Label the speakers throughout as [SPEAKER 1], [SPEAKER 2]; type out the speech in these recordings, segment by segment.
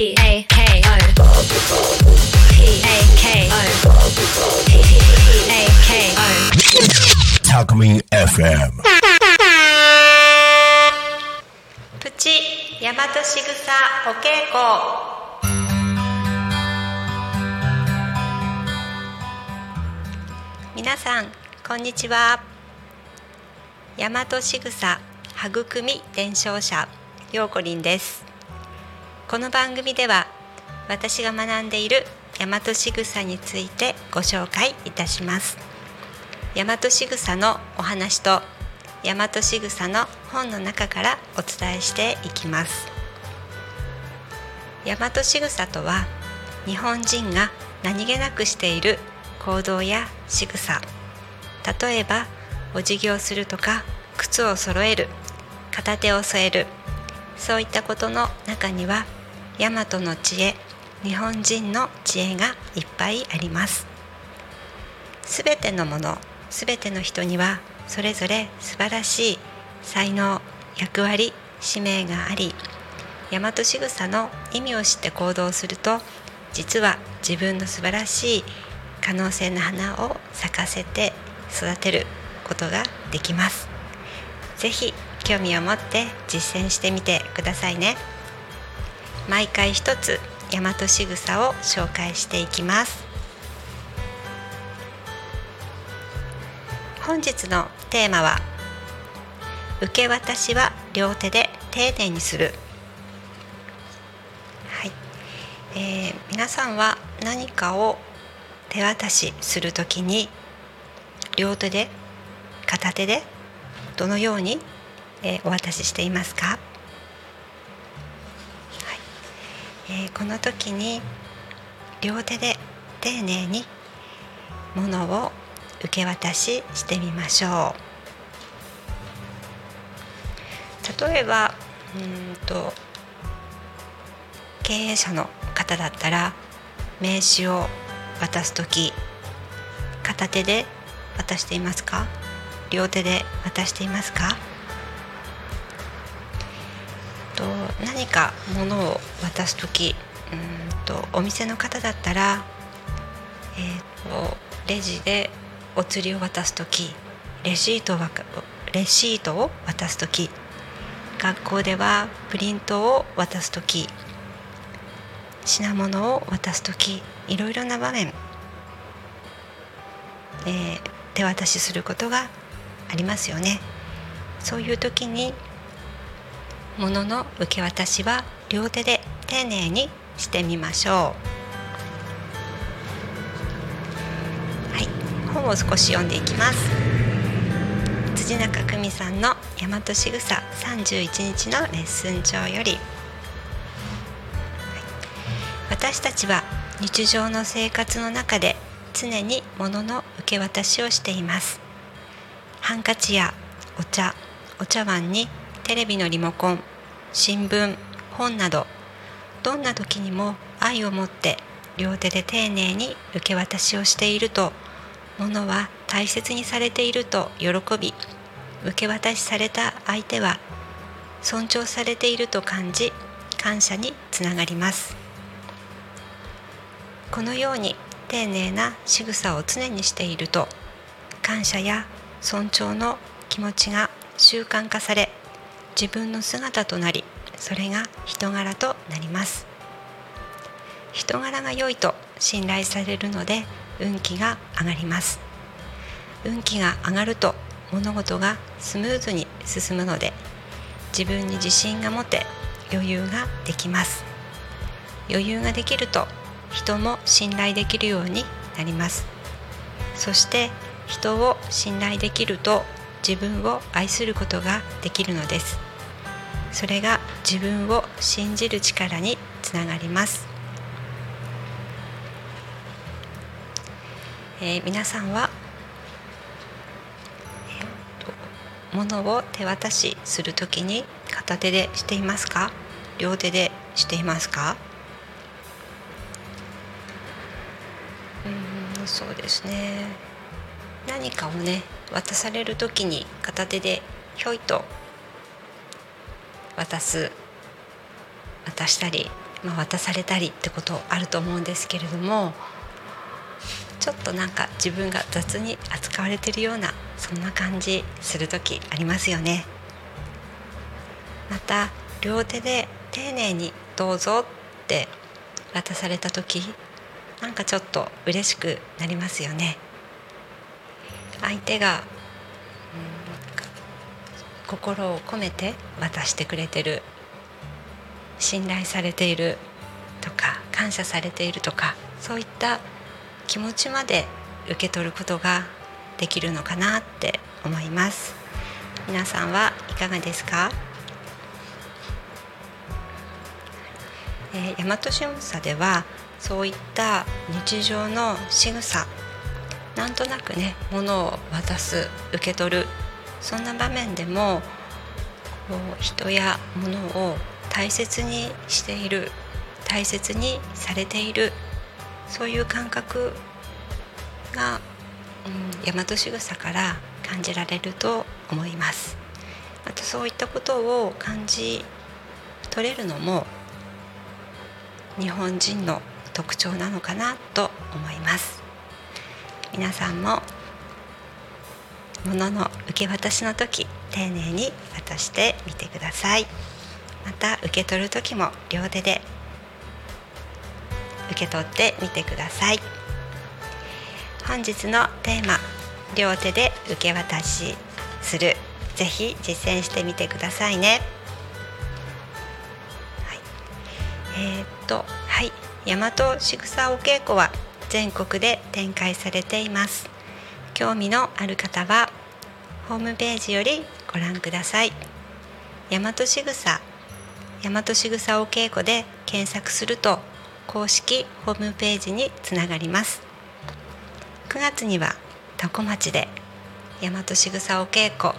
[SPEAKER 1] A K O P A K O P A K O
[SPEAKER 2] タクミン FM
[SPEAKER 3] プチ大和しぐさお稽古皆さんこんにちは大和しぐさ育み伝承者ようこりんですこの番組では私が学んでいる大和しぐさについてご紹介いたします。大和しぐさのお話と大和しぐさの本の中からお伝えしていきます。大和しぐさとは日本人が何気なくしている行動や仕草例えばお辞儀をするとか靴を揃える片手を添える。そういったことの中には大和の知恵日本人の知恵がいっぱいあります。すべてのものすべての人にはそれぞれ素晴らしい才能役割使命があり大和しぐさの意味を知って行動すると実は自分の素晴らしい可能性の花を咲かせて育てることができます。ぜひ興味を持って実践してみてくださいね。毎回一つ大和しぐさを紹介していきます。本日のテーマは受け渡しは両手で丁寧にする。はい、えー皆さんは何かを手渡しするときに両手で片手でどのように、えーお渡ししていますか、えーこの時に両手で丁寧にものを受け渡ししてみましょう。例えばうんと経営者の方だったら名刺を渡す時片手で渡していますか？両手で渡していますか？何か物を渡す時うんとお店の方だったら、えーとレジでお釣りを渡す時レシートをレシートを渡す時学校ではプリントを渡す時品物を渡す時いろいろな場面、えー手渡しすることがありますよね。そういう時に物のの受け渡しは両手で丁寧にしてみましょう。はい。本を少し読んでいきます。辻中久美さんの大和しぐさ31日のレッスン帳より。私たちは日常の生活の中で常に物の受け渡しをしています。ハンカチやお茶お茶碗にテレビのリモコン新聞本などどんな時にも愛を持って両手で丁寧に受け渡しをしていると物は大切にされていると喜び受け渡しされた相手は尊重されていると感じ感謝につながります。このように丁寧な仕草を常にしていると感謝や尊重の気持ちが習慣化され自分の姿となりそれが人柄となります。人柄が良いと信頼されるので運気が上がります。運気が上がると物事がスムーズに進むので自分に自信が持て余裕ができます。余裕ができると人も信頼できるようになります。そして人を信頼できると自分を愛することができるのです。それが自分を信じる力につながります、えー皆さんは、えーと物を手渡しするときに片手でしていますか？両手でしていますか？うんそうですね。何かをね渡される時に片手でひょいと渡す渡したりまあ、渡されたりってことあると思うんですけれどもちょっとなんか自分が雑に扱われてるようなそんな感じする時ありますよね。また両手で丁寧に「どうぞ」って渡された時なんかちょっと嬉しくなりますよね。相手が、心を込めて渡してくれてる。信頼されているとか感謝されているとかそういった気持ちまで受け取ることができるのかなって思います。皆さんはいかがですか、えー、大和仕草ではそういった日常の仕草なんとなくね物を渡す受け取るそんな場面でもこう人や物を大切にしている大切にされているそういう感覚が、うん、大和仕草から感じられると思います。あとそういったことを感じ取れるのも日本人の特徴なのかなと思います。皆さんも物の受け渡しの時丁寧に渡してみてください。また受け取る時も両手で受け取ってみてください。本日のテーマ両手で受け渡しする。ぜひ実践してみてくださいね、はい、えー、っとはい。大和しぐさお稽古は全国で展開されています。興味のある方はホームページよりご覧ください。大和しぐさ大和しぐさお稽古で検索すると公式ホームページにつながります。9月には多古町で大和しぐさお稽古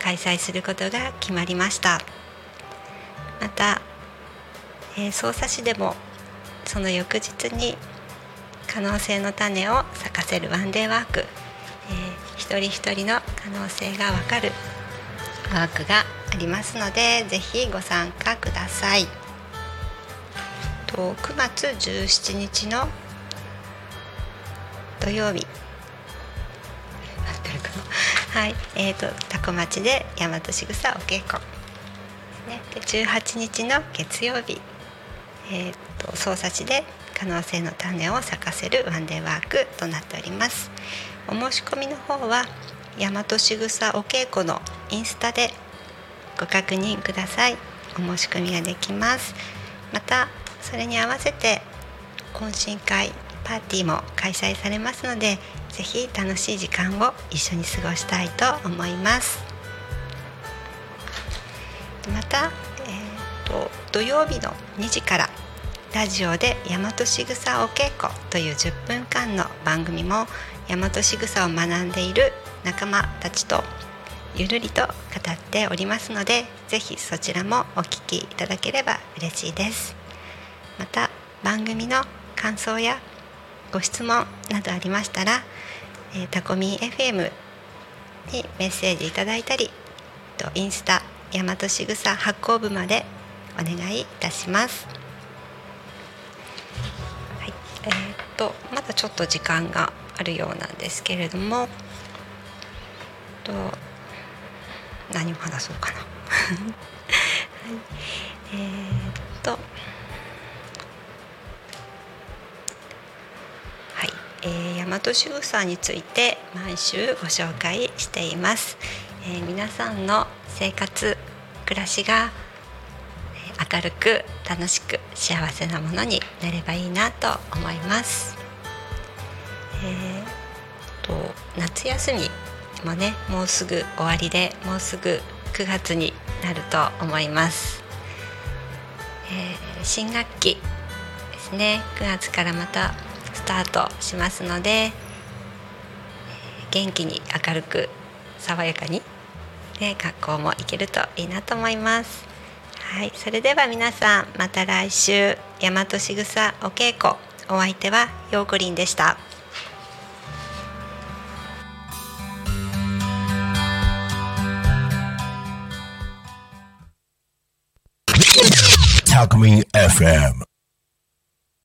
[SPEAKER 3] 開催することが決まりました。また、えー、匝瑳市でもその翌日に可能性の種を咲かせるワンデーワーク、一人一人の可能性がわかるワークがありますのでぜひご参加ください。と9月17日の土曜日。はい、えーと、多古町で大和しぐさお稽古、ね、で18日の月曜日、えーと、と匝瑳市で可能性の種を咲かせるワンデーワークとなっております。お申し込みの方は大和しぐさお稽古のインスタでご確認ください。お申し込みができます。またそれに合わせて懇親会パーティーも開催されますのでぜひ楽しい時間を一緒に過ごしたいと思います。また、えーと、土曜日の2時からラジオで大和しぐさお稽古という10分間の番組も大和しぐさを学んでいる仲間たちとゆるりと語っておりますのでぜひそちらもお聞きいただければ嬉しいですまた番組の感想やご質問などありましたら、タコミン FM にメッセージいただいたりインスタ大和しぐさ発行部までお願いいたします。えー、っとまだちょっと時間があるようなんですけれどもと何を話そうかな。はい、えー、っとはい。えー、大和しぐさについて毎週ご紹介しています、えー、皆さんの生活暮らしが明るく楽しく幸せなものになればいいなと思います、えーと、夏休みもねもうすぐ終わりでもうすぐ9月になると思います、えー、新学期ですね。9月からまたスタートしますので元気に明るく爽やかに、ね、学校も行けるといいなと思います。はい、それでは皆さんまた来週大和しぐさお稽古お相手はヨーグリンでした。
[SPEAKER 2] Alchemy FM.